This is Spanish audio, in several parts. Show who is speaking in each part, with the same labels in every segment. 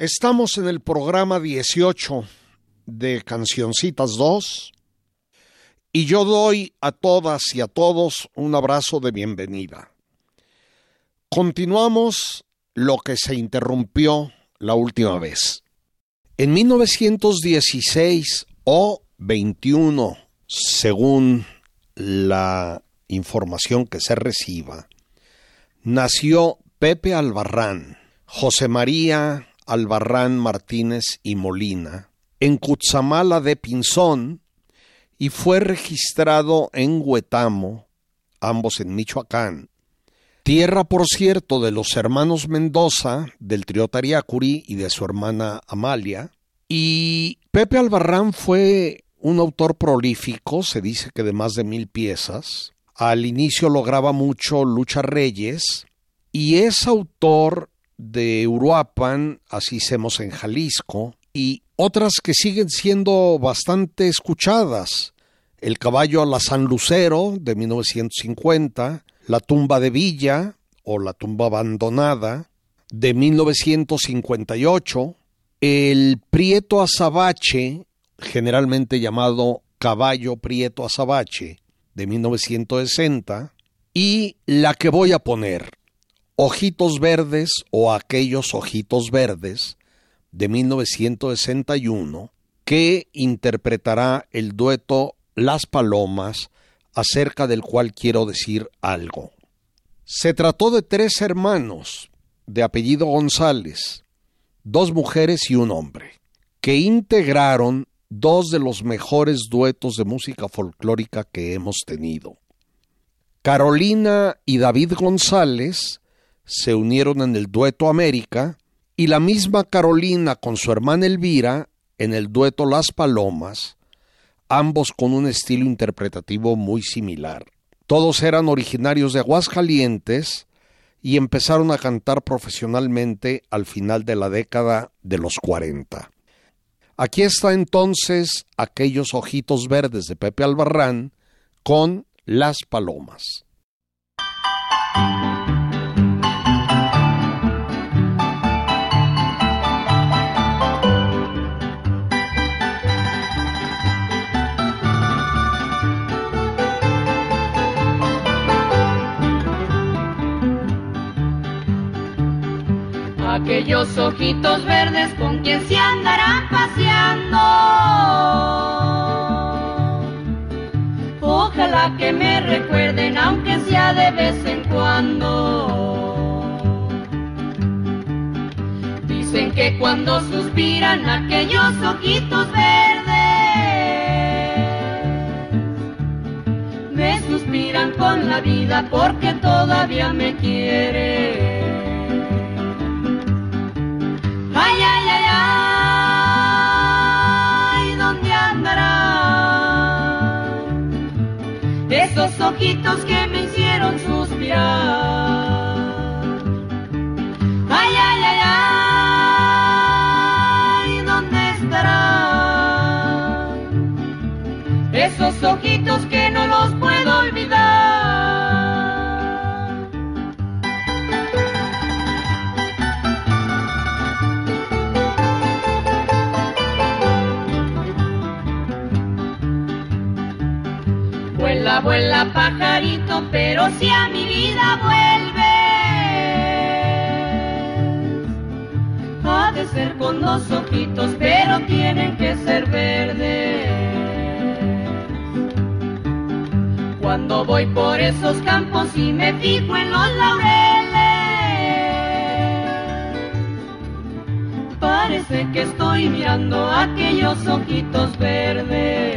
Speaker 1: Estamos en el programa 18 de Cancioncitas 2 y yo doy a todas y a todos un abrazo de bienvenida. Continuamos lo que se interrumpió la última vez. En 1916 o 21, según la información que se reciba, nació Pepe Albarrán, José María Albarrán Martínez y Molina, en Cutzamala de Pinzón, y fue registrado en Huetamo, ambos en Michoacán, tierra por cierto de los hermanos Mendoza, del trío Tariacuri y de su hermana Amalia, y Pepe Albarrán fue un autor prolífico, se dice que de más de mil piezas, al inicio lograba mucho Lucha Reyes, y es autor de Uruapan, así hacemos en Jalisco, y otras que siguen siendo bastante escuchadas. El caballo a la San Lucero de 1950, La tumba de Villa o La tumba abandonada de 1958, El Prieto Azabache, generalmente llamado Caballo Prieto Azabache de 1960, y la que voy a poner, Ojitos Verdes o Aquellos Ojitos Verdes de 1961 que interpretará el dueto Las Palomas acerca del cual quiero decir algo. Se trató de tres hermanos de apellido González, dos mujeres y un hombre, que integraron dos de los mejores duetos de música folclórica que hemos tenido. Carolina y David González se unieron en el dueto América y la misma Carolina con su hermana Elvira en el dueto Las Palomas, ambos con un estilo interpretativo muy similar. Todos eran originarios de Aguascalientes y empezaron a cantar profesionalmente al final de la década de los 40. Aquí está entonces aquellos ojitos verdes de Pepe Albarrán con Las Palomas.
Speaker 2: Aquellos ojitos verdes con quien se andarán paseando. Ojalá que me recuerden, aunque sea de vez en cuando. Dicen que cuando suspiran aquellos ojitos verdes, me suspiran con la vida porque todavía me quieren. Ojitos que me hicieron suspirar. Ay, ay, ay, ay, ¿dónde estarán? Esos ojitos que Vuela, pajarito, pero si a mi vida vuelves, ha de ser con dos ojitos, pero tienen que ser verdes. Cuando voy por esos campos y me fijo en los laureles, parece que estoy mirando aquellos ojitos verdes.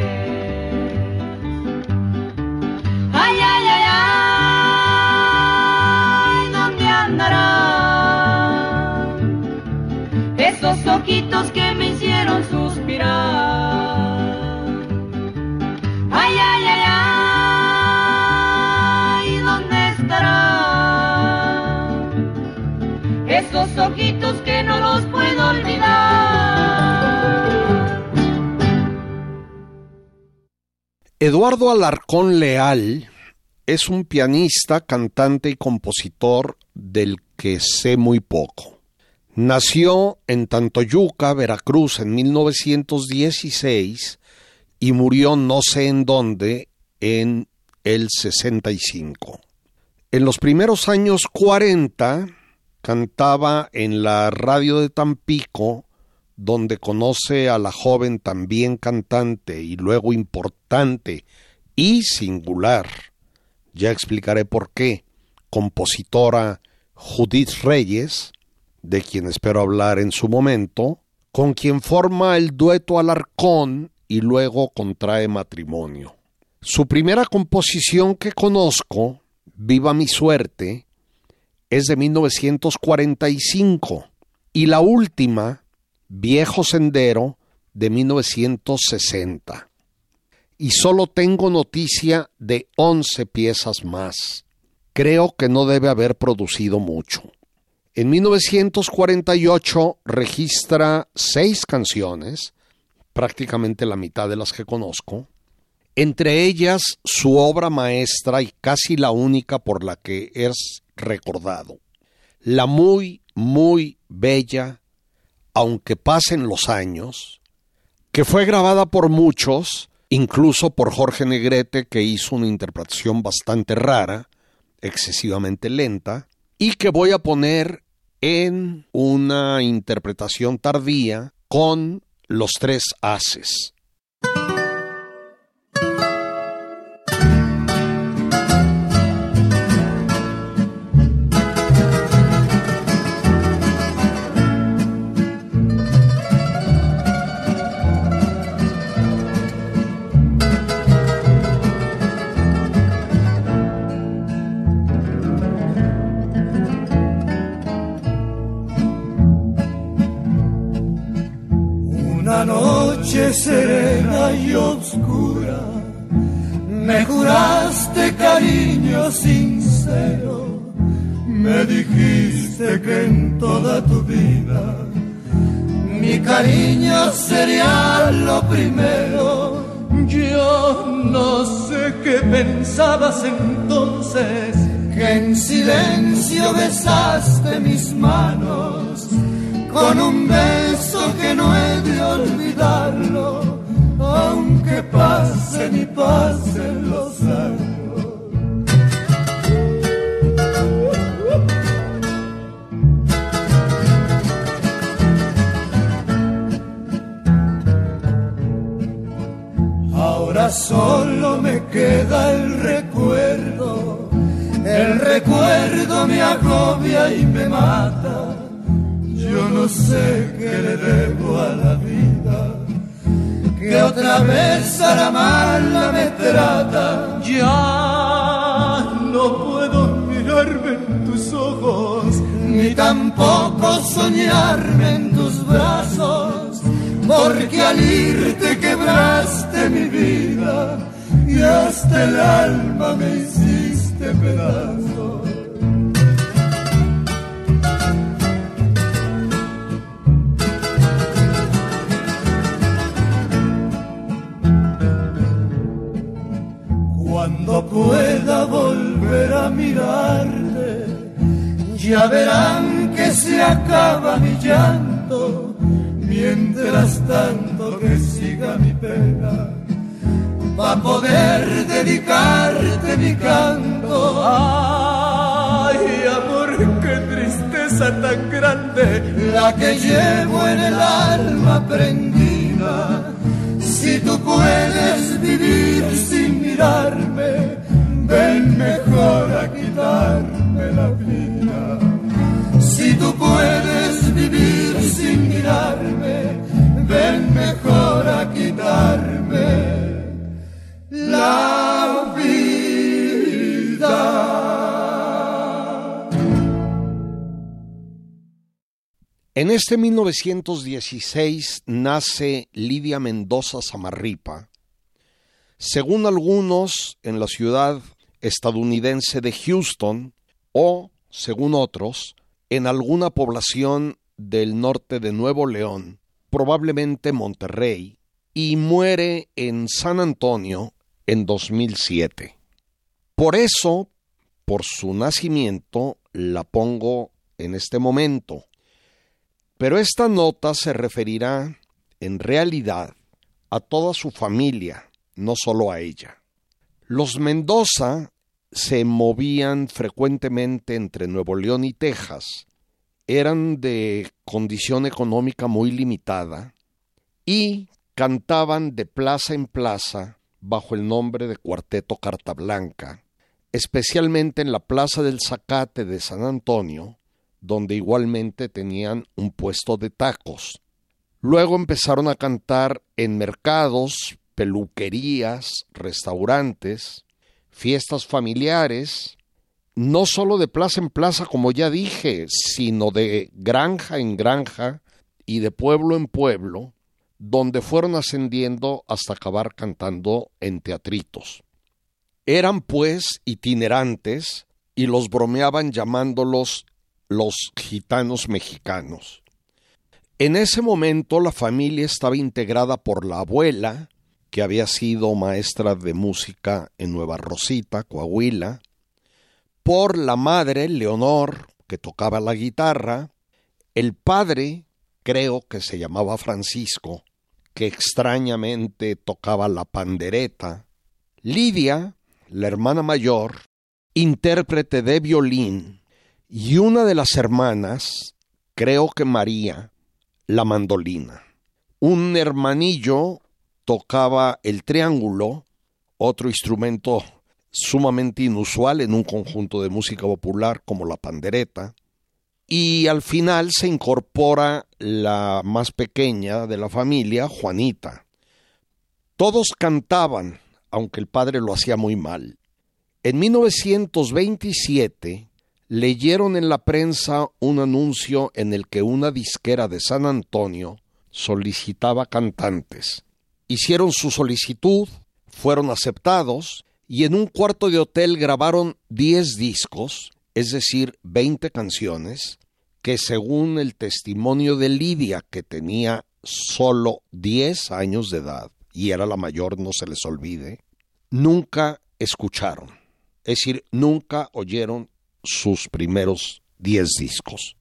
Speaker 2: Ojitos que me hicieron suspirar. Ay, ay, ay, ay, ¿dónde estarán esos ojitos que no los puedo olvidar?
Speaker 1: Eduardo Alarcón Leal es un pianista, cantante y compositor del que sé muy poco. Nació en Tantoyuca, Veracruz, en 1916 y murió no sé en dónde en el 65. En los primeros años 40 cantaba en la radio de Tampico, donde conoce a la joven también cantante y luego importante y singular, ya explicaré por qué, compositora Judith Reyes, de quien espero hablar en su momento, con quien forma el dueto Alarcón y luego contrae matrimonio. Su primera composición que conozco, Viva mi suerte, es de 1945 y la última, Viejo Sendero, de 1960. Y solo tengo noticia de 11 piezas más. Creo que no debe haber producido mucho. En 1948 registra seis canciones, prácticamente la mitad de las que conozco, entre ellas su obra maestra y casi la única por la que es recordado, la muy, muy bella, aunque pasen los años, que fue grabada por muchos, incluso por Jorge Negrete, que hizo una interpretación bastante rara, excesivamente lenta, y que voy a poner en una interpretación tardía con los tres haces.
Speaker 3: Serena y oscura, me juraste cariño sincero, me dijiste que en toda tu vida mi cariño sería lo primero. Yo no sé qué pensabas entonces, que en silencio besaste mis manos con un beso que no he de olvidarlo, aunque pasen y pasen los años. Solo me queda el recuerdo, el recuerdo me agobia y me mata no sé qué le debo a la vida, que otra vez a la mala me trata. Ya no puedo mirarme en tus ojos, ni tampoco soñarme en tus brazos, porque al irte quebraste mi vida y hasta el alma me hiciste pedazos. Mirarte, ya verán que se acaba mi llanto, mientras tanto que siga mi pena, va a poder dedicarte mi canto. Ay, amor, qué tristeza tan grande, la que llevo en el alma prendida. Si tú puedes vivir sin mirarme, ven mejor a quitarme la vida. Si tú puedes vivir sin mirarme, ven mejor a quitarme la vida.
Speaker 1: En este 1916 nace Lidia Mendoza Zamarripa, según algunos en la ciudad estadounidense de Houston o, según otros, en alguna población del norte de Nuevo León, probablemente Monterrey, y muere en San Antonio en 2007. Por eso, por su nacimiento, la pongo en este momento. Pero esta nota se referirá, en realidad, a toda su familia, no solo a ella. Los Mendoza se movían frecuentemente entre Nuevo León y Texas, eran de condición económica muy limitada y cantaban de plaza en plaza bajo el nombre de Cuarteto Carta Blanca, especialmente en la Plaza del Zacate de San Antonio, donde igualmente tenían un puesto de tacos. Luego empezaron a cantar en mercados, peluquerías, restaurantes, fiestas familiares, no solo de plaza en plaza, como ya dije, sino de granja en granja y de pueblo en pueblo, donde fueron ascendiendo hasta acabar cantando en teatritos. Eran pues itinerantes y los bromeaban llamándolos los gitanos mexicanos. En ese momento la familia estaba integrada por la abuela, que había sido maestra de música en Nueva Rosita, Coahuila, por la madre, Leonor, que tocaba la guitarra, el padre, creo que se llamaba Francisco, que extrañamente tocaba la pandereta, Lidia, la hermana mayor, intérprete de violín, y una de las hermanas, creo que María, la mandolina. Un hermanillo tocaba el triángulo, otro instrumento sumamente inusual en un conjunto de música popular como la pandereta, y al final se incorpora la más pequeña de la familia, Juanita. Todos cantaban, aunque el padre lo hacía muy mal. En 1927 leyeron en la prensa un anuncio en el que una disquera de San Antonio solicitaba cantantes. Hicieron su solicitud, fueron aceptados y en un cuarto de hotel grabaron 10 discos, es decir, 20 canciones, que según el testimonio de Lidia, que tenía solo 10 años de edad, y era la mayor, no se les olvide, nunca escucharon. Es decir, nunca oyeron sus primeros 10 discos.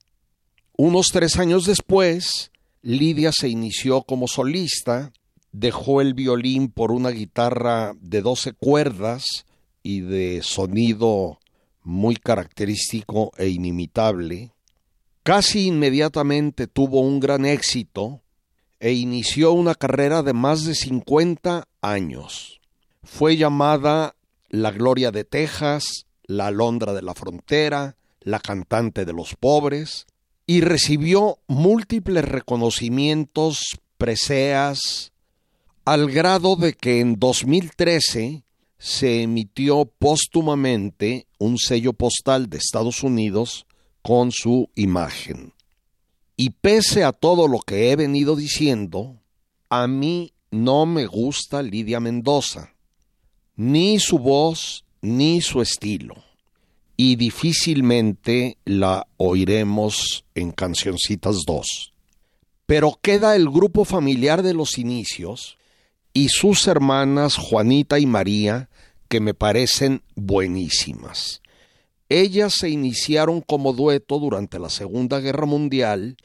Speaker 1: Unos tres años después, Lidia se inició como solista dejó el violín por una guitarra de 12 cuerdas y de sonido muy característico e inimitable. Casi inmediatamente tuvo un gran éxito e inició una carrera de más de 50 años. Fue llamada la Gloria de Texas, la Alondra de la Frontera, la cantante de los pobres, y recibió múltiples reconocimientos, preseas, al grado de que en 2013 se emitió póstumamente un sello postal de Estados Unidos con su imagen. Y pese a todo lo que he venido diciendo, a mí no me gusta Lidia Mendoza, ni su voz ni su estilo, y difícilmente la oiremos en Cancioncitas 2. Pero queda el grupo familiar de los inicios, y sus hermanas Juanita y María, que me parecen buenísimas. Ellas se iniciaron como dueto durante la Segunda Guerra Mundial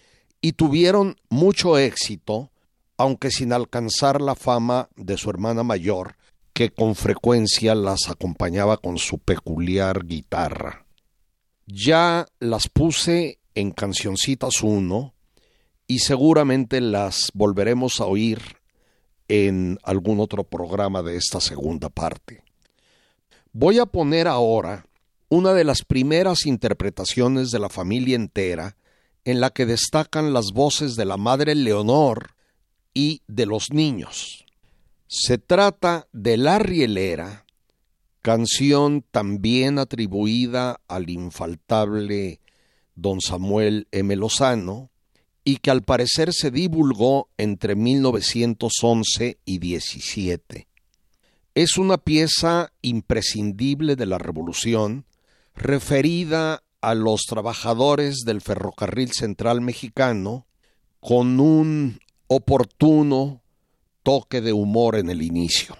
Speaker 1: y tuvieron mucho éxito, aunque sin alcanzar la fama de su hermana mayor, que con frecuencia las acompañaba con su peculiar guitarra. Ya las puse en Cancioncitas 1 y seguramente las volveremos a oír en algún otro programa de esta segunda parte. Voy a poner ahora una de las primeras interpretaciones de la familia entera en la que destacan las voces de la madre Leonor y de los niños. Se trata de La Rielera, canción también atribuida al infaltable don Samuel M. Lozano, y que al parecer se divulgó entre 1911 y 17. Es una pieza imprescindible de la Revolución, referida a los trabajadores del ferrocarril central mexicano, con un oportuno toque de humor en el inicio.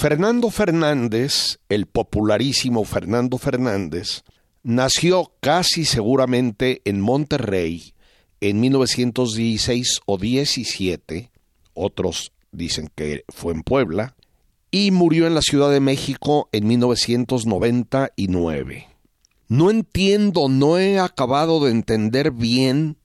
Speaker 1: Fernando Fernández, el popularísimo Fernando Fernández, nació casi seguramente en Monterrey en 1916 o 17, otros dicen que fue en Puebla, y murió en la Ciudad de México en 1999. No entiendo, no he acabado de entender bien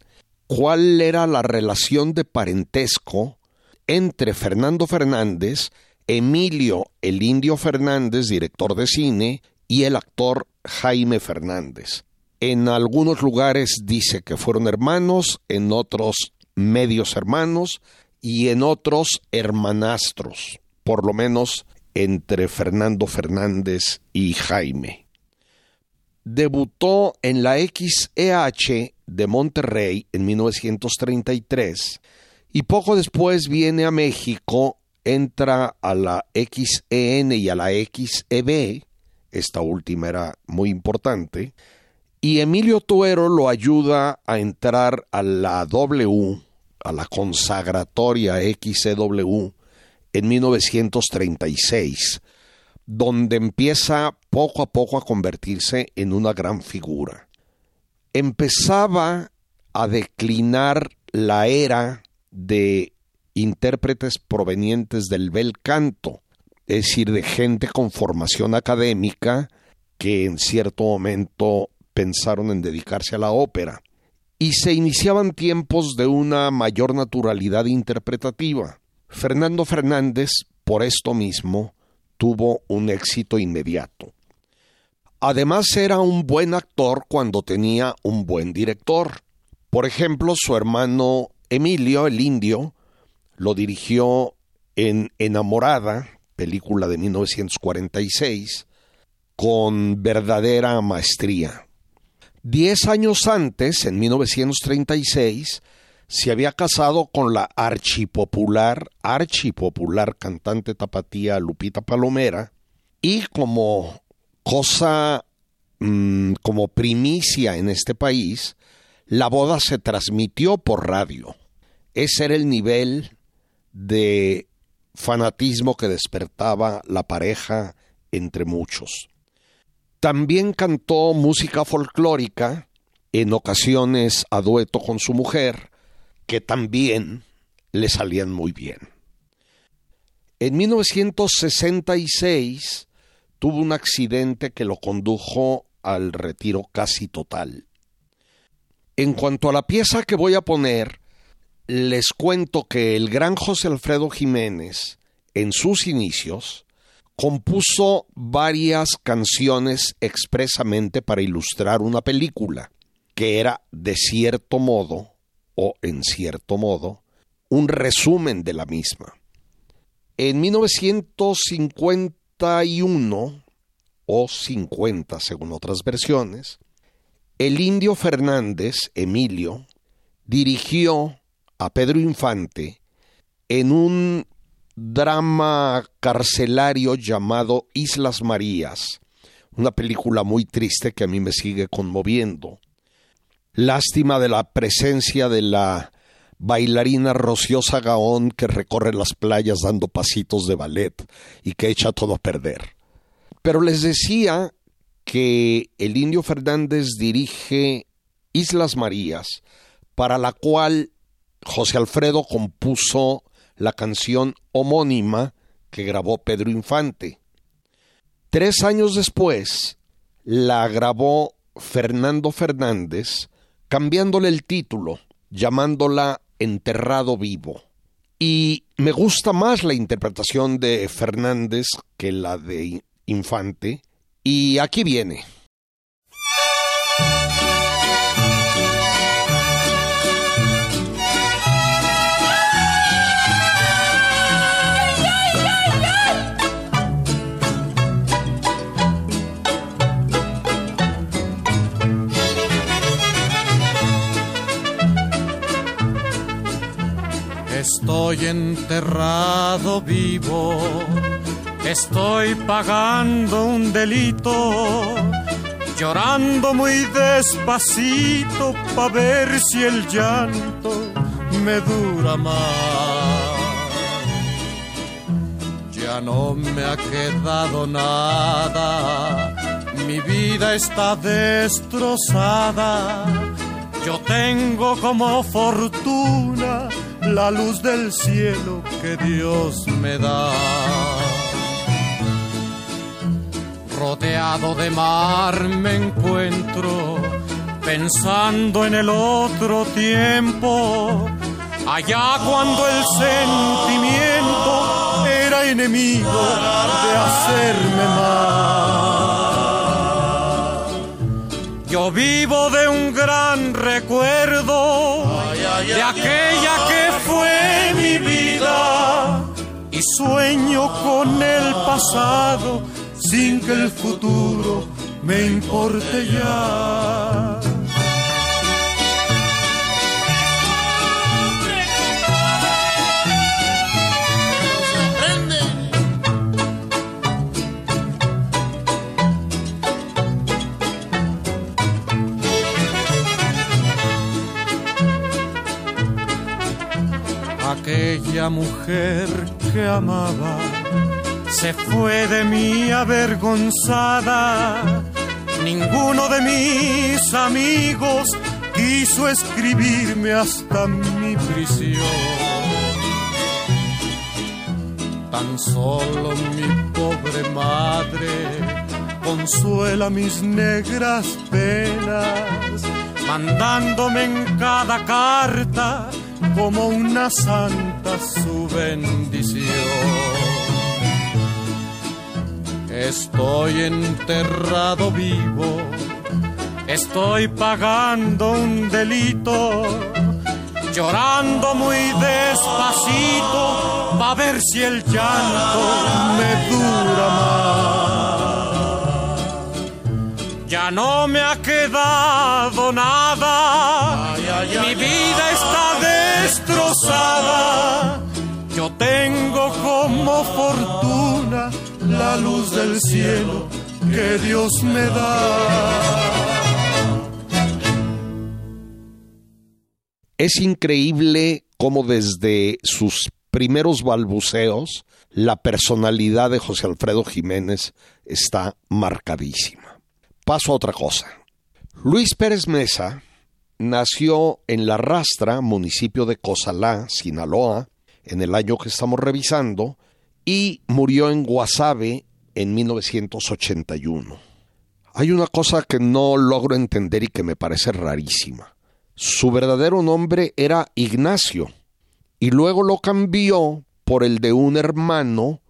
Speaker 1: cuál era la relación de parentesco entre Fernando Fernández Emilio el Indio Fernández, director de cine, y el actor Jaime Fernández. En algunos lugares dice que fueron hermanos, en otros medios hermanos y en otros hermanastros, por lo menos entre Fernando Fernández y Jaime. Debutó en la XEH de Monterrey en 1933 y poco después viene a México entra a la XEN y a la XEB, esta última era muy importante, y Emilio Tuero lo ayuda a entrar a la W, a la consagratoria XEW, en 1936, donde empieza poco a poco a convertirse en una gran figura. Empezaba a declinar la era de intérpretes provenientes del bel canto, es decir, de gente con formación académica que en cierto momento pensaron en dedicarse a la ópera. Y se iniciaban tiempos de una mayor naturalidad interpretativa. Fernando Fernández, por esto mismo, tuvo un éxito inmediato. Además era un buen actor cuando tenía un buen director. Por ejemplo, su hermano Emilio, el indio, lo dirigió en Enamorada, película de 1946, con verdadera maestría. Diez años antes, en 1936, se había casado con la archipopular, archipopular cantante tapatía Lupita Palomera, y como cosa, mm, como primicia en este país, la boda se transmitió por radio. Ese era el nivel de fanatismo que despertaba la pareja entre muchos. También cantó música folclórica, en ocasiones a dueto con su mujer, que también le salían muy bien. En 1966 tuvo un accidente que lo condujo al retiro casi total. En cuanto a la pieza que voy a poner, les cuento que el gran José Alfredo Jiménez, en sus inicios, compuso varias canciones expresamente para ilustrar una película, que era de cierto modo, o en cierto modo, un resumen de la misma. En 1951, o 50 según otras versiones, el indio Fernández, Emilio, dirigió a Pedro Infante en un drama carcelario llamado Islas Marías, una película muy triste que a mí me sigue conmoviendo. Lástima de la presencia de la bailarina Rociosa Gaón que recorre las playas dando pasitos de ballet y que echa todo a perder. Pero les decía que el indio Fernández dirige Islas Marías, para la cual José Alfredo compuso la canción homónima que grabó Pedro Infante. Tres años después la grabó Fernando Fernández, cambiándole el título, llamándola Enterrado Vivo. Y me gusta más la interpretación de Fernández que la de Infante. Y aquí viene.
Speaker 4: Estoy enterrado vivo, estoy pagando un delito, llorando muy despacito para ver si el llanto me dura más. Ya no me ha quedado nada, mi vida está destrozada. Yo tengo como fortuna la luz del cielo que Dios me da. Rodeado de mar me encuentro, pensando en el otro tiempo, allá cuando el sentimiento era enemigo de hacerme mal. Pasado sin que el futuro me importe ya. aquella mujer que amaba se fue de mí avergonzada. Ninguno de mis amigos quiso escribirme hasta mi prisión. Tan solo mi pobre madre consuela mis negras penas, mandándome en cada carta como una santa su bendición. Estoy enterrado vivo, estoy pagando un delito, llorando muy despacito, va a ver si el llanto me dura más. Ya no me ha quedado nada, mi vida está destrozada, yo tengo como fortuna la luz del cielo que Dios me da.
Speaker 1: Es increíble cómo desde sus primeros balbuceos la personalidad de José Alfredo Jiménez está marcadísima. Paso a otra cosa. Luis Pérez Mesa nació en La Rastra, municipio de Cozalá, Sinaloa, en el año que estamos revisando, y murió en Guasave en 1981. Hay una cosa que no logro entender y que me parece rarísima. Su verdadero nombre era Ignacio y luego lo cambió por el de un hermano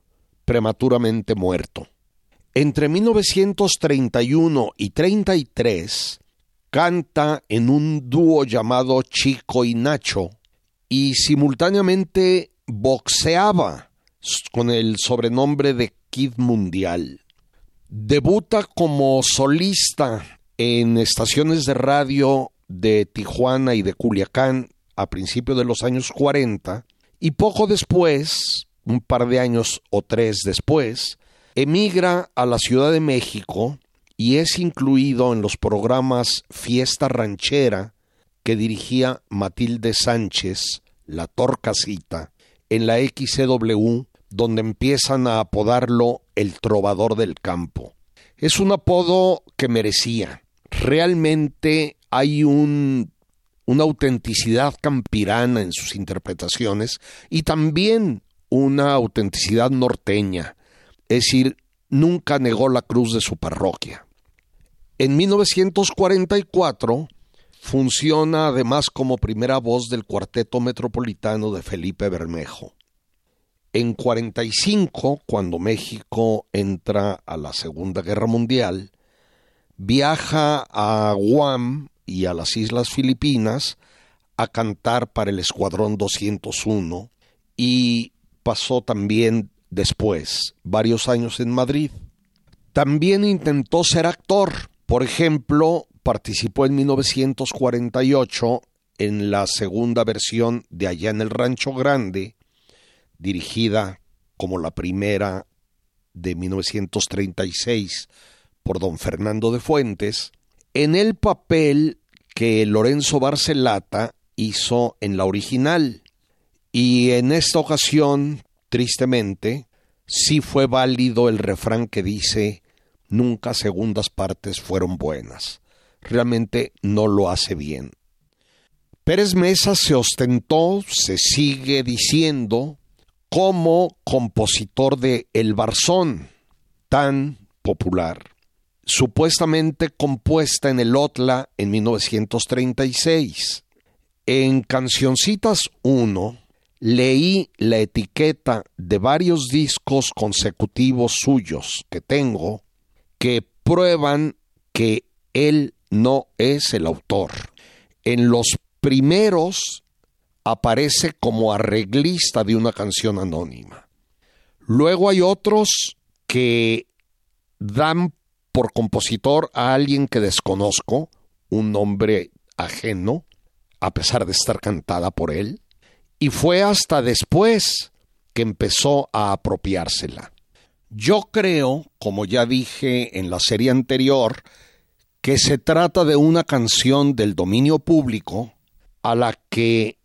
Speaker 1: prematuramente muerto. Entre 1931 y 33 canta en un dúo llamado Chico y Nacho y simultáneamente boxeaba con el sobrenombre de Kid Mundial. Debuta como solista en estaciones de radio de Tijuana y de Culiacán a principios de los años 40 y poco después, un par de años o tres después, emigra a la Ciudad de México y es incluido en los programas Fiesta Ranchera que dirigía Matilde Sánchez, La Torcasita, en la XCW donde empiezan a apodarlo el trovador del campo. Es un apodo que merecía. Realmente hay un, una autenticidad campirana en sus interpretaciones y también una autenticidad norteña. Es decir, nunca negó la cruz de su parroquia. En 1944 funciona además como primera voz del Cuarteto Metropolitano de Felipe Bermejo. En 45, cuando México entra a la Segunda Guerra Mundial, viaja a Guam y a las Islas Filipinas a cantar para el Escuadrón 201 y pasó también después varios años en Madrid. También intentó ser actor. Por ejemplo, participó en 1948 en la segunda versión de Allá en el Rancho Grande dirigida como la primera de 1936 por don Fernando de Fuentes, en el papel que Lorenzo Barcelata hizo en la original. Y en esta ocasión, tristemente, sí fue válido el refrán que dice nunca segundas partes fueron buenas. Realmente no lo hace bien. Pérez Mesa se ostentó, se sigue diciendo, como compositor de El Barzón, tan popular, supuestamente compuesta en el Otla en 1936. En Cancioncitas 1 leí la etiqueta de varios discos consecutivos suyos que tengo que prueban que él no es el autor. En los primeros aparece como arreglista de una canción anónima. Luego hay otros que dan por compositor a alguien que desconozco, un nombre ajeno, a pesar de estar cantada por él, y fue hasta después que empezó a apropiársela. Yo creo, como ya dije en la serie anterior, que se trata de una canción del dominio público a la que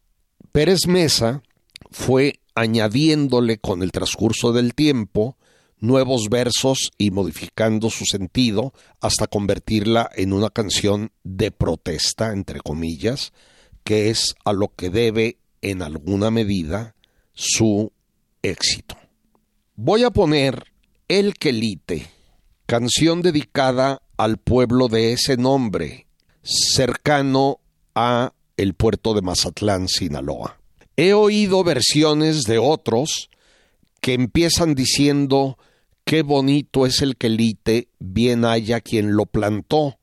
Speaker 1: Pérez Mesa fue añadiéndole con el transcurso del tiempo nuevos versos y modificando su sentido hasta convertirla en una canción de protesta, entre comillas, que es a lo que debe en alguna medida su éxito. Voy a poner El Quelite, canción dedicada al pueblo de ese nombre, cercano a el puerto de Mazatlán, Sinaloa. He oído versiones de otros que empiezan diciendo qué bonito es el quelite, bien haya quien lo plantó,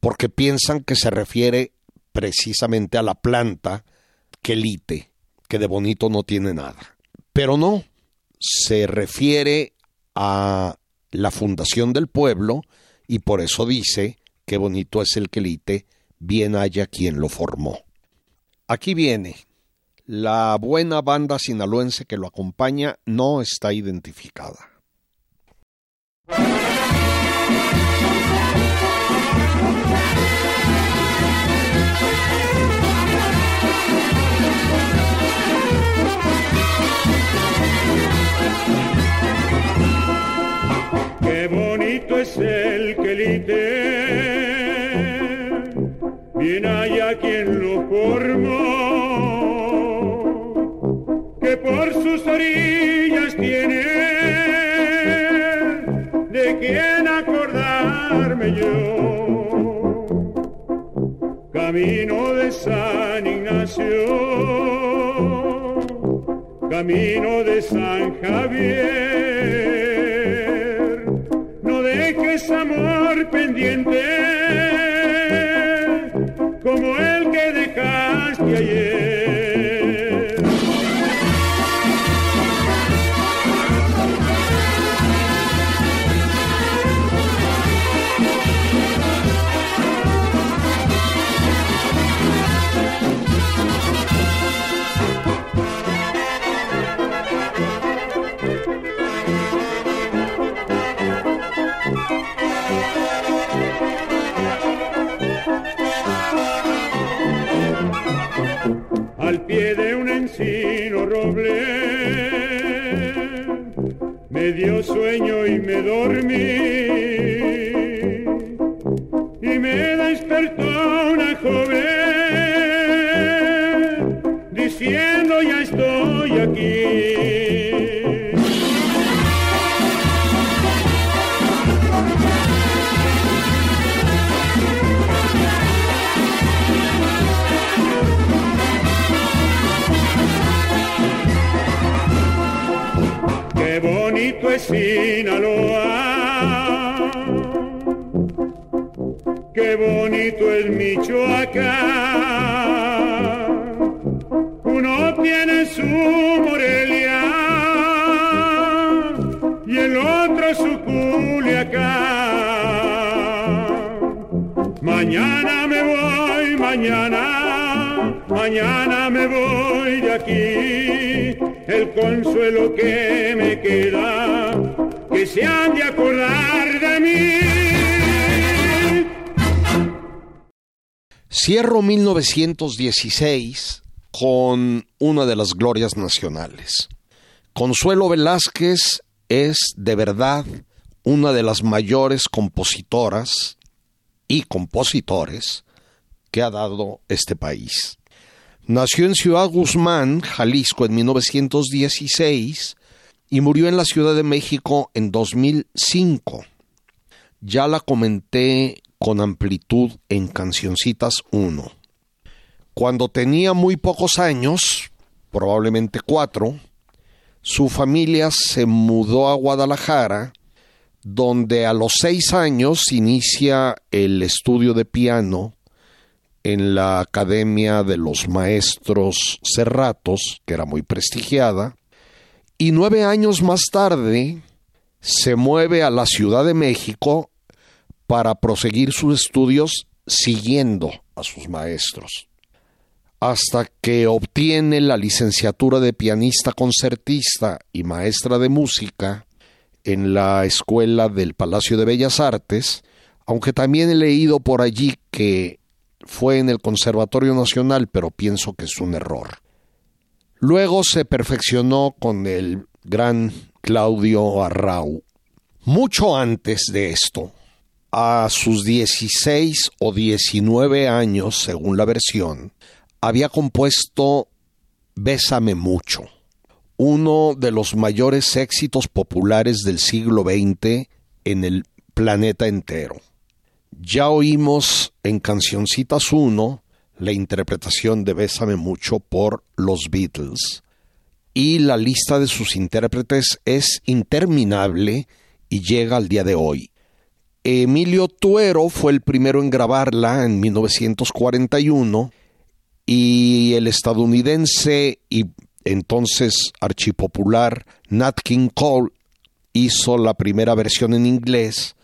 Speaker 1: porque piensan que se refiere precisamente a la planta quelite, que de bonito no tiene nada. Pero no, se refiere a la fundación del pueblo y por eso dice qué bonito es el quelite, bien haya quien lo formó. Aquí viene. La buena banda sinaloense que lo acompaña no está identificada.
Speaker 5: Qué bonito es el quelite, bien haya quien lo formó, que por sus orillas tiene de quién acordarme yo. Camino de San Ignacio, camino de San Javier, no dejes amor pendiente sueño y me dormí. Y me despertó una joven diciendo ya estoy aquí. Es Sinaloa, qué bonito es Michoacán. Uno tiene su Morelia y el otro su Culiacán. Mañana me voy, mañana, mañana me voy de aquí. El consuelo que me queda, que se han de acordar de mí.
Speaker 1: Cierro 1916 con una de las glorias nacionales. Consuelo Velázquez es de verdad una de las mayores compositoras y compositores que ha dado este país. Nació en Ciudad Guzmán, Jalisco, en 1916 y murió en la Ciudad de México en 2005. Ya la comenté con amplitud en Cancioncitas 1. Cuando tenía muy pocos años, probablemente cuatro, su familia se mudó a Guadalajara, donde a los seis años inicia el estudio de piano en la Academia de los Maestros Cerratos, que era muy prestigiada, y nueve años más tarde se mueve a la Ciudad de México para proseguir sus estudios siguiendo a sus maestros, hasta que obtiene la licenciatura de pianista concertista y maestra de música en la Escuela del Palacio de Bellas Artes, aunque también he leído por allí que fue en el Conservatorio Nacional, pero pienso que es un error. Luego se perfeccionó con el gran Claudio Arrau Mucho antes de esto, a sus 16 o 19 años, según la versión, había compuesto Bésame mucho, uno de los mayores éxitos populares del siglo XX en el planeta entero. Ya oímos en Cancioncitas 1 la interpretación de Bésame mucho por los Beatles. Y la lista de sus intérpretes es interminable y llega al día de hoy. Emilio Tuero fue el primero en grabarla en 1941 y el estadounidense y entonces archipopular Nat King Cole hizo la primera versión en inglés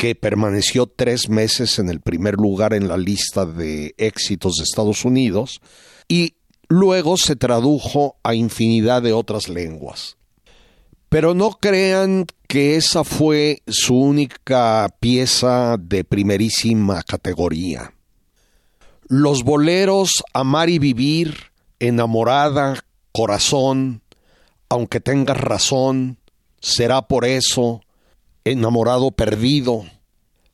Speaker 1: que permaneció tres meses en el primer lugar en la lista de éxitos de Estados Unidos y luego se tradujo a infinidad de otras lenguas. Pero no crean que esa fue su única pieza de primerísima categoría. Los boleros Amar y Vivir, Enamorada, Corazón, Aunque tengas razón, Será por eso, Enamorado perdido,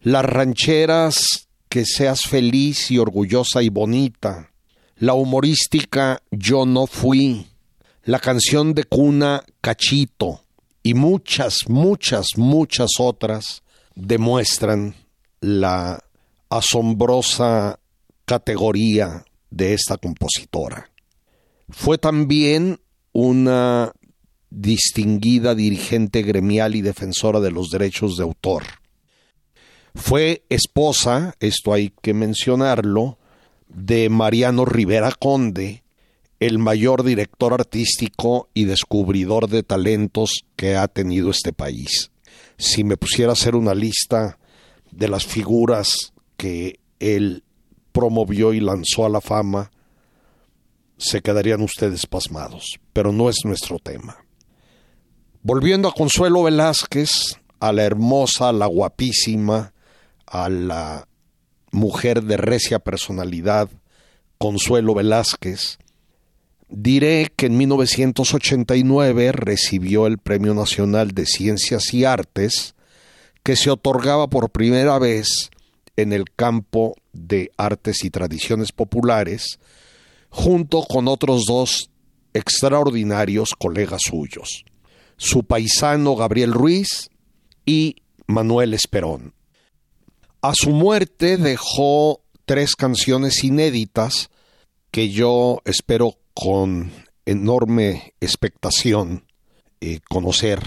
Speaker 1: las rancheras Que seas feliz y orgullosa y bonita, la humorística Yo no fui, la canción de cuna Cachito, y muchas, muchas, muchas otras demuestran la asombrosa categoría de esta compositora. Fue también una distinguida dirigente gremial y defensora de los derechos de autor. Fue esposa, esto hay que mencionarlo, de Mariano Rivera Conde, el mayor director artístico y descubridor de talentos que ha tenido este país. Si me pusiera a hacer una lista de las figuras que él promovió y lanzó a la fama, se quedarían ustedes pasmados, pero no es nuestro tema. Volviendo a Consuelo Velázquez, a la hermosa, a la guapísima, a la mujer de recia personalidad, Consuelo Velázquez, Diré que en 1989 recibió el Premio Nacional de Ciencias y Artes, que se otorgaba por primera vez en el campo de artes y tradiciones populares, junto con otros dos extraordinarios colegas suyos, su paisano Gabriel Ruiz y Manuel Esperón. A su muerte dejó tres canciones inéditas que yo espero con enorme expectación eh, conocer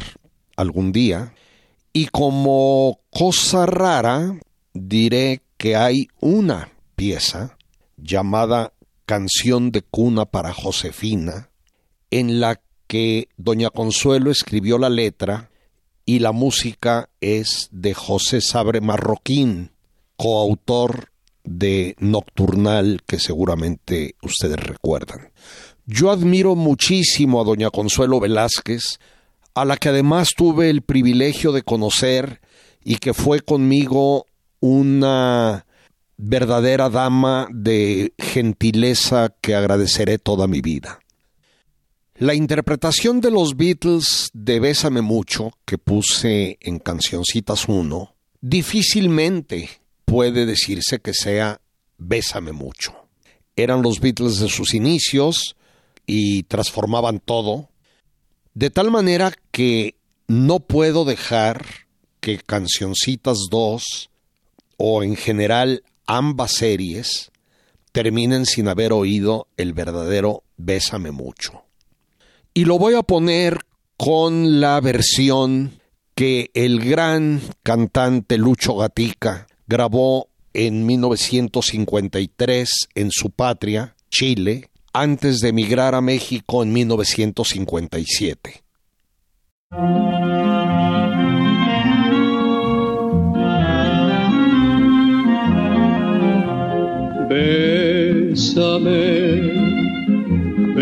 Speaker 1: algún día. Y como cosa rara, diré que hay una pieza llamada Canción de Cuna para Josefina, en la que Doña Consuelo escribió la letra y la música es de José Sabre Marroquín, coautor de Nocturnal que seguramente ustedes recuerdan. Yo admiro muchísimo a doña Consuelo Velázquez, a la que además tuve el privilegio de conocer y que fue conmigo una verdadera dama de gentileza que agradeceré toda mi vida. La interpretación de los Beatles de Bésame mucho, que puse en Cancioncitas 1, difícilmente puede decirse que sea Bésame mucho. Eran los Beatles de sus inicios y transformaban todo, de tal manera que no puedo dejar que Cancioncitas 2 o en general ambas series terminen sin haber oído el verdadero Bésame mucho. Y lo voy a poner con la versión que el gran cantante Lucho Gatica grabó en 1953 en su patria, Chile, antes de emigrar a México en 1957.
Speaker 6: Bésame,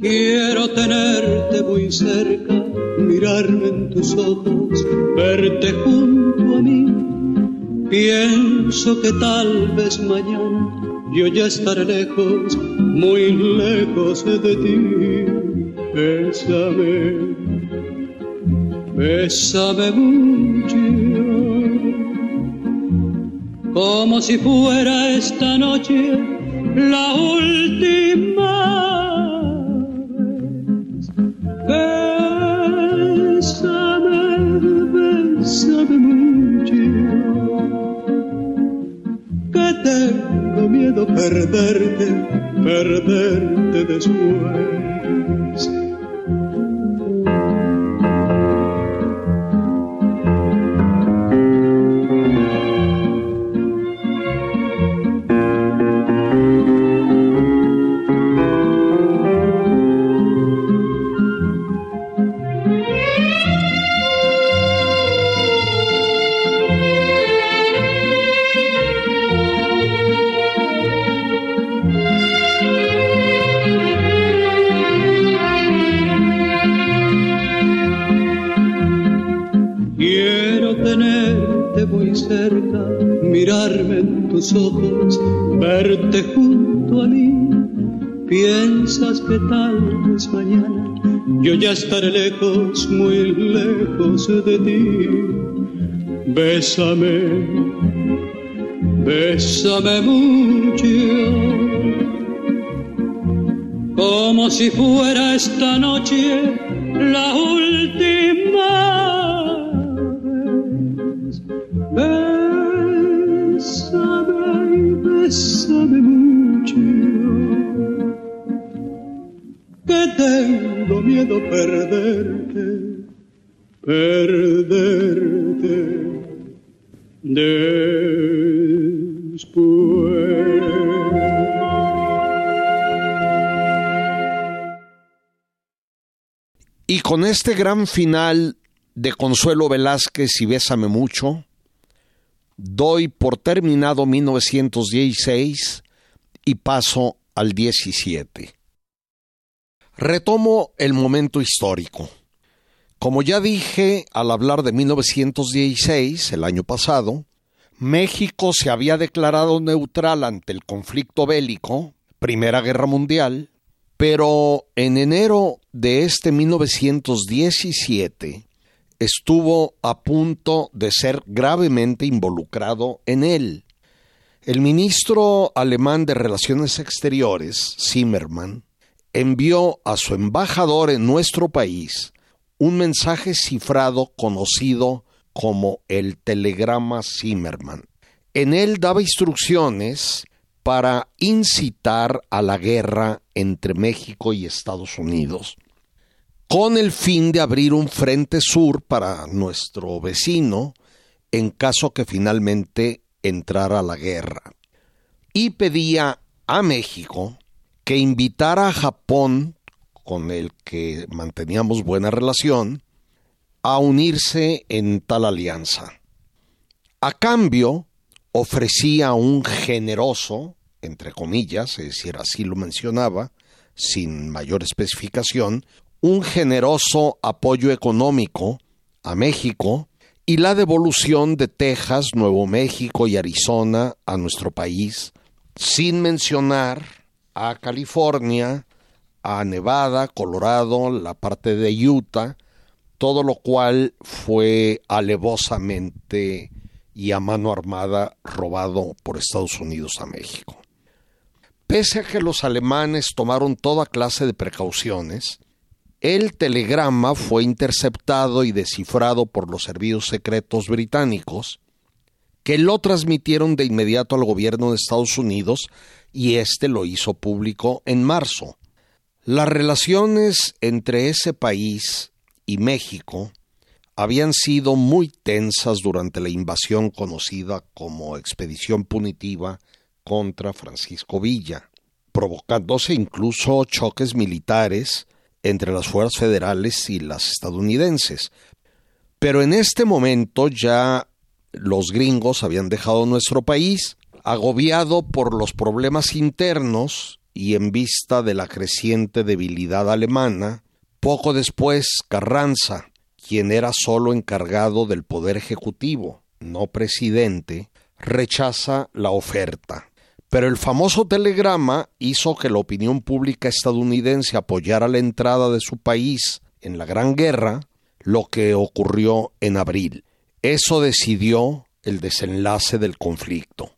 Speaker 6: Quiero tenerte muy cerca, mirarme en tus ojos, verte junto a mí. Pienso que tal vez mañana yo ya estaré lejos, muy lejos de ti. Bésame, bésame mucho como si fuera esta noche la última. Bésame, bésame mucho, que tengo miedo perderte, perderte después. Lejos, muy lejos de ti. Bésame, bésame mucho, como si fuera esta noche la
Speaker 1: este gran final de Consuelo Velázquez y Bésame mucho, doy por terminado 1916 y paso al 17. Retomo el momento histórico. Como ya dije al hablar de 1916, el año pasado, México se había declarado neutral ante el conflicto bélico, Primera Guerra Mundial, pero en enero de este 1917, estuvo a punto de ser gravemente involucrado en él. El ministro alemán de Relaciones Exteriores, Zimmermann, envió a su embajador en nuestro país un mensaje cifrado conocido como el telegrama Zimmermann. En él daba instrucciones para incitar a la guerra entre México y Estados Unidos con el fin de abrir un frente sur para nuestro vecino en caso que finalmente entrara la guerra. Y pedía a México que invitara a Japón, con el que manteníamos buena relación, a unirse en tal alianza. A cambio, ofrecía un generoso, entre comillas, es decir, así lo mencionaba, sin mayor especificación, un generoso apoyo económico a México y la devolución de Texas, Nuevo México y Arizona a nuestro país, sin mencionar a California, a Nevada, Colorado, la parte de Utah, todo lo cual fue alevosamente y a mano armada robado por Estados Unidos a México. Pese a que los alemanes tomaron toda clase de precauciones, el telegrama fue interceptado y descifrado por los servicios secretos británicos, que lo transmitieron de inmediato al gobierno de Estados Unidos y éste lo hizo público en marzo. Las relaciones entre ese país y México habían sido muy tensas durante la invasión conocida como Expedición Punitiva contra Francisco Villa, provocándose incluso choques militares entre las fuerzas federales y las estadounidenses. Pero en este momento ya los gringos habían dejado nuestro país, agobiado por los problemas internos y en vista de la creciente debilidad alemana, poco después Carranza, quien era solo encargado del poder ejecutivo, no presidente, rechaza la oferta. Pero el famoso telegrama hizo que la opinión pública estadounidense apoyara la entrada de su país en la Gran Guerra, lo que ocurrió en abril. Eso decidió el desenlace del conflicto.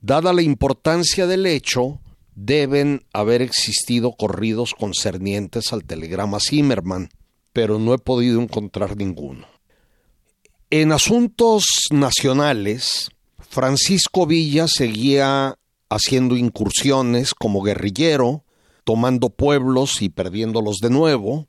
Speaker 1: Dada la importancia del hecho, deben haber existido corridos concernientes al telegrama Zimmerman, pero no he podido encontrar ninguno. En asuntos nacionales, Francisco Villa seguía haciendo incursiones como guerrillero, tomando pueblos y perdiéndolos de nuevo.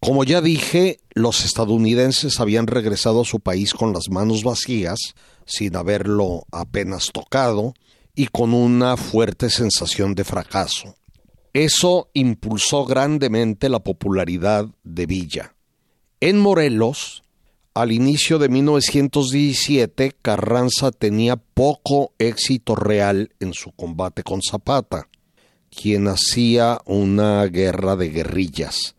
Speaker 1: Como ya dije, los estadounidenses habían regresado a su país con las manos vacías, sin haberlo apenas tocado, y con una fuerte sensación de fracaso. Eso impulsó grandemente la popularidad de Villa. En Morelos, al inicio de 1917, Carranza tenía poco éxito real en su combate con Zapata, quien hacía una guerra de guerrillas.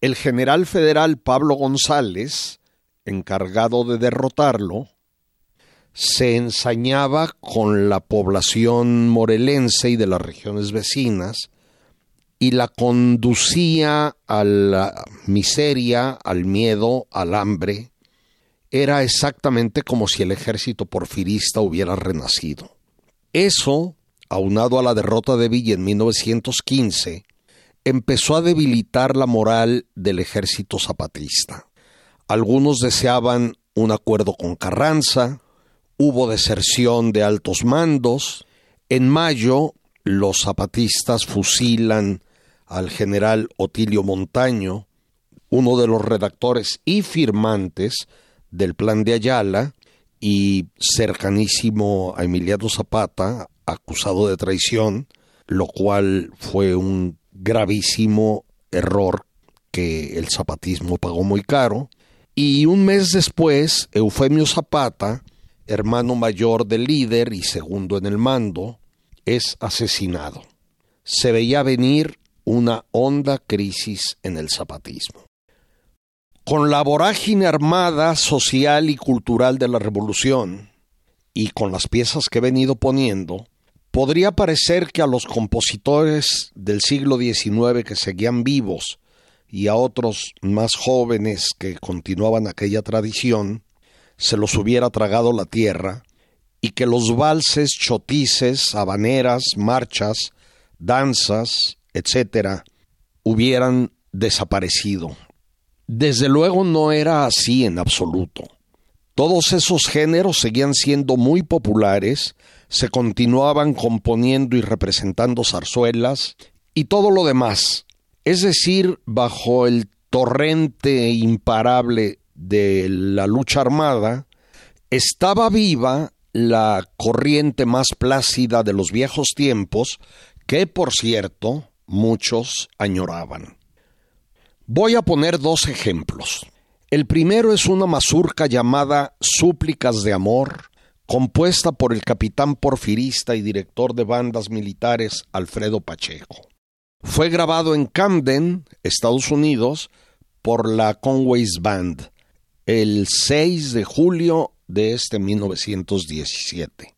Speaker 1: El general federal Pablo González, encargado de derrotarlo, se ensañaba con la población morelense y de las regiones vecinas y la conducía a la miseria, al miedo, al hambre. Era exactamente como si el ejército porfirista hubiera renacido. Eso, aunado a la derrota de Villa en 1915, empezó a debilitar la moral del ejército zapatista. Algunos deseaban un acuerdo con Carranza, hubo deserción de altos mandos. En mayo, los zapatistas fusilan al general Otilio Montaño, uno de los redactores y firmantes del plan de Ayala y cercanísimo a Emiliano Zapata, acusado de traición, lo cual fue un gravísimo error que el zapatismo pagó muy caro. Y un mes después, Eufemio Zapata hermano mayor del líder y segundo en el mando, es asesinado. Se veía venir una honda crisis en el zapatismo. Con la vorágine armada, social y cultural de la revolución, y con las piezas que he venido poniendo, podría parecer que a los compositores del siglo XIX que seguían vivos y a otros más jóvenes que continuaban aquella tradición, se los hubiera tragado la tierra, y que los valses, chotices, habaneras, marchas, danzas, etcétera, hubieran desaparecido. Desde luego no era así en absoluto. Todos esos géneros seguían siendo muy populares, se continuaban componiendo y representando zarzuelas y todo lo demás, es decir, bajo el torrente imparable de la lucha armada, estaba viva la corriente más plácida de los viejos tiempos que, por cierto, muchos añoraban. Voy a poner dos ejemplos. El primero es una mazurca llamada Súplicas de Amor, compuesta por el capitán porfirista y director de bandas militares Alfredo Pacheco. Fue grabado en Camden, Estados Unidos, por la Conway's Band el 6 de julio de este 1917.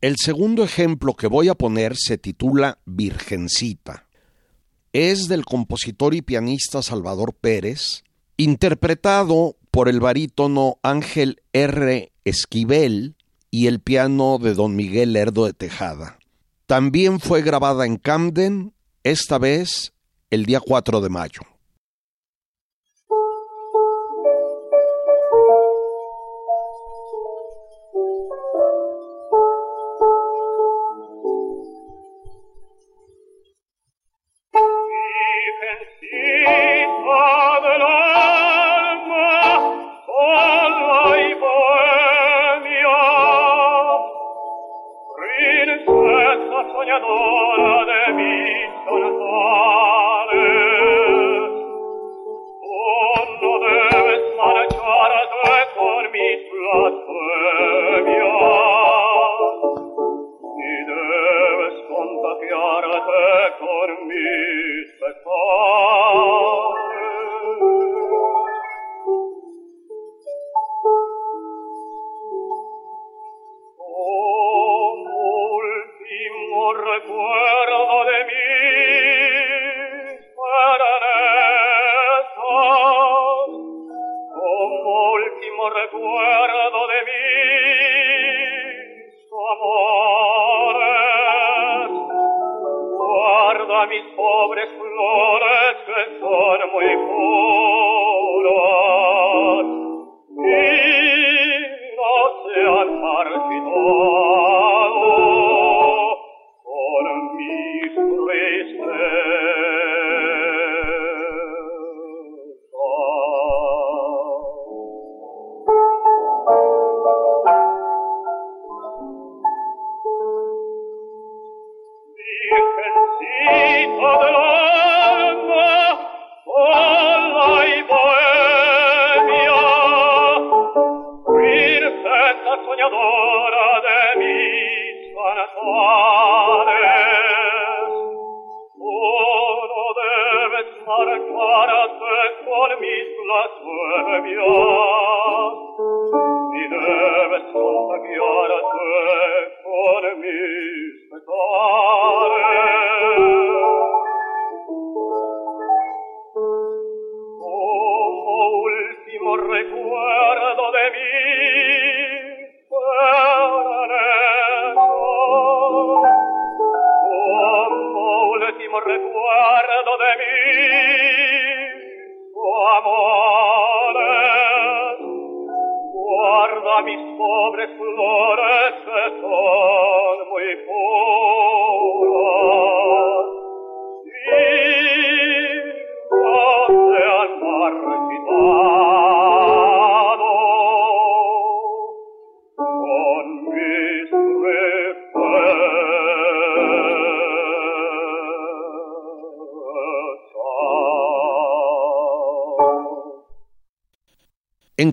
Speaker 7: El segundo ejemplo que voy a poner se titula Virgencita. Es del compositor y pianista Salvador Pérez, interpretado por el barítono Ángel R. Esquivel y el piano de don Miguel Lerdo de Tejada. También fue grabada en Camden, esta vez el día 4 de mayo.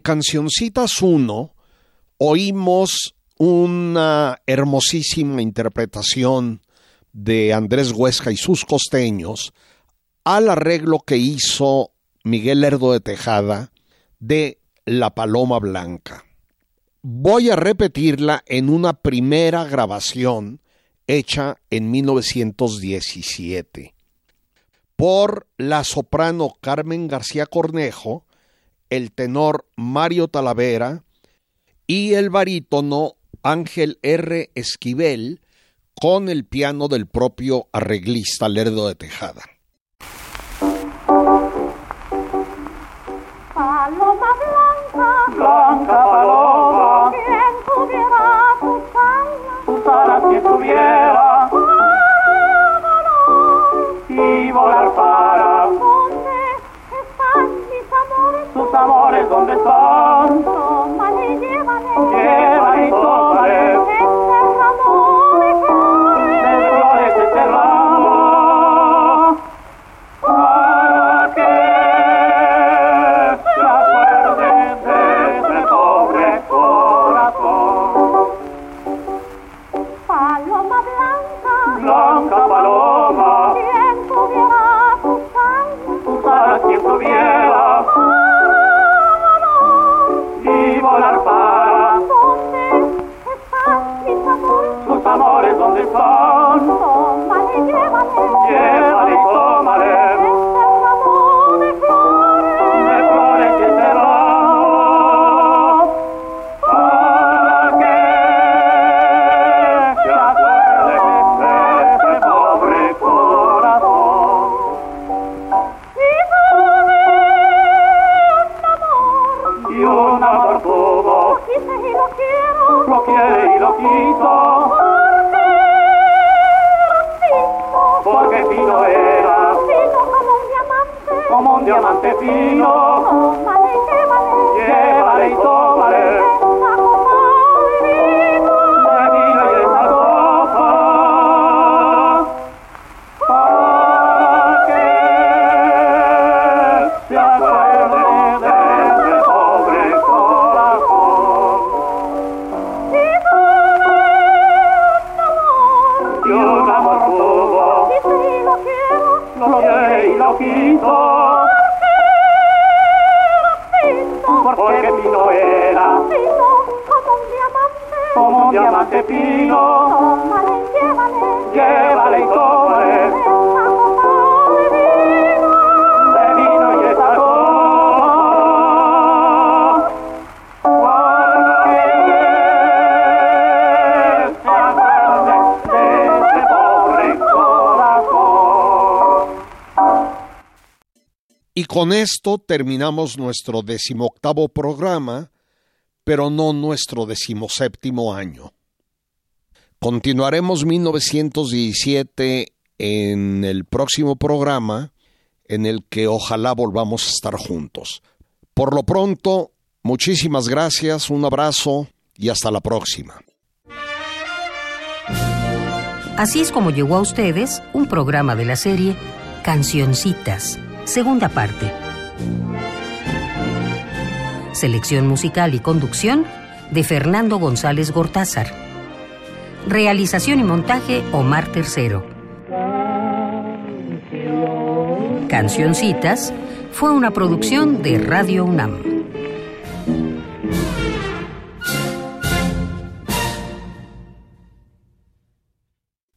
Speaker 7: Cancioncitas 1 oímos una hermosísima interpretación de Andrés Huesca y sus costeños al arreglo que hizo Miguel Lerdo de Tejada de La Paloma Blanca. Voy a repetirla en una primera grabación hecha en 1917 por la soprano Carmen García Cornejo el tenor Mario Talavera y el barítono Ángel R. Esquivel con el piano del propio arreglista Lerdo de Tejada.
Speaker 8: Paloma blanca, blanca paloma, quien tuviera tus alas, tus alas quien tuviera, y volar para amores dónde están.
Speaker 1: Marino. Con esto terminamos nuestro decimoctavo programa, pero no nuestro decimoséptimo año. Continuaremos 1917 en el próximo programa, en el que ojalá volvamos a estar juntos. Por lo pronto, muchísimas gracias, un abrazo y hasta la próxima.
Speaker 9: Así es como llegó a ustedes un programa de la serie Cancioncitas, segunda parte. Selección musical y conducción de Fernando González Gortázar. Realización y montaje Omar Tercero. Cancioncitas fue una producción de Radio UNAM.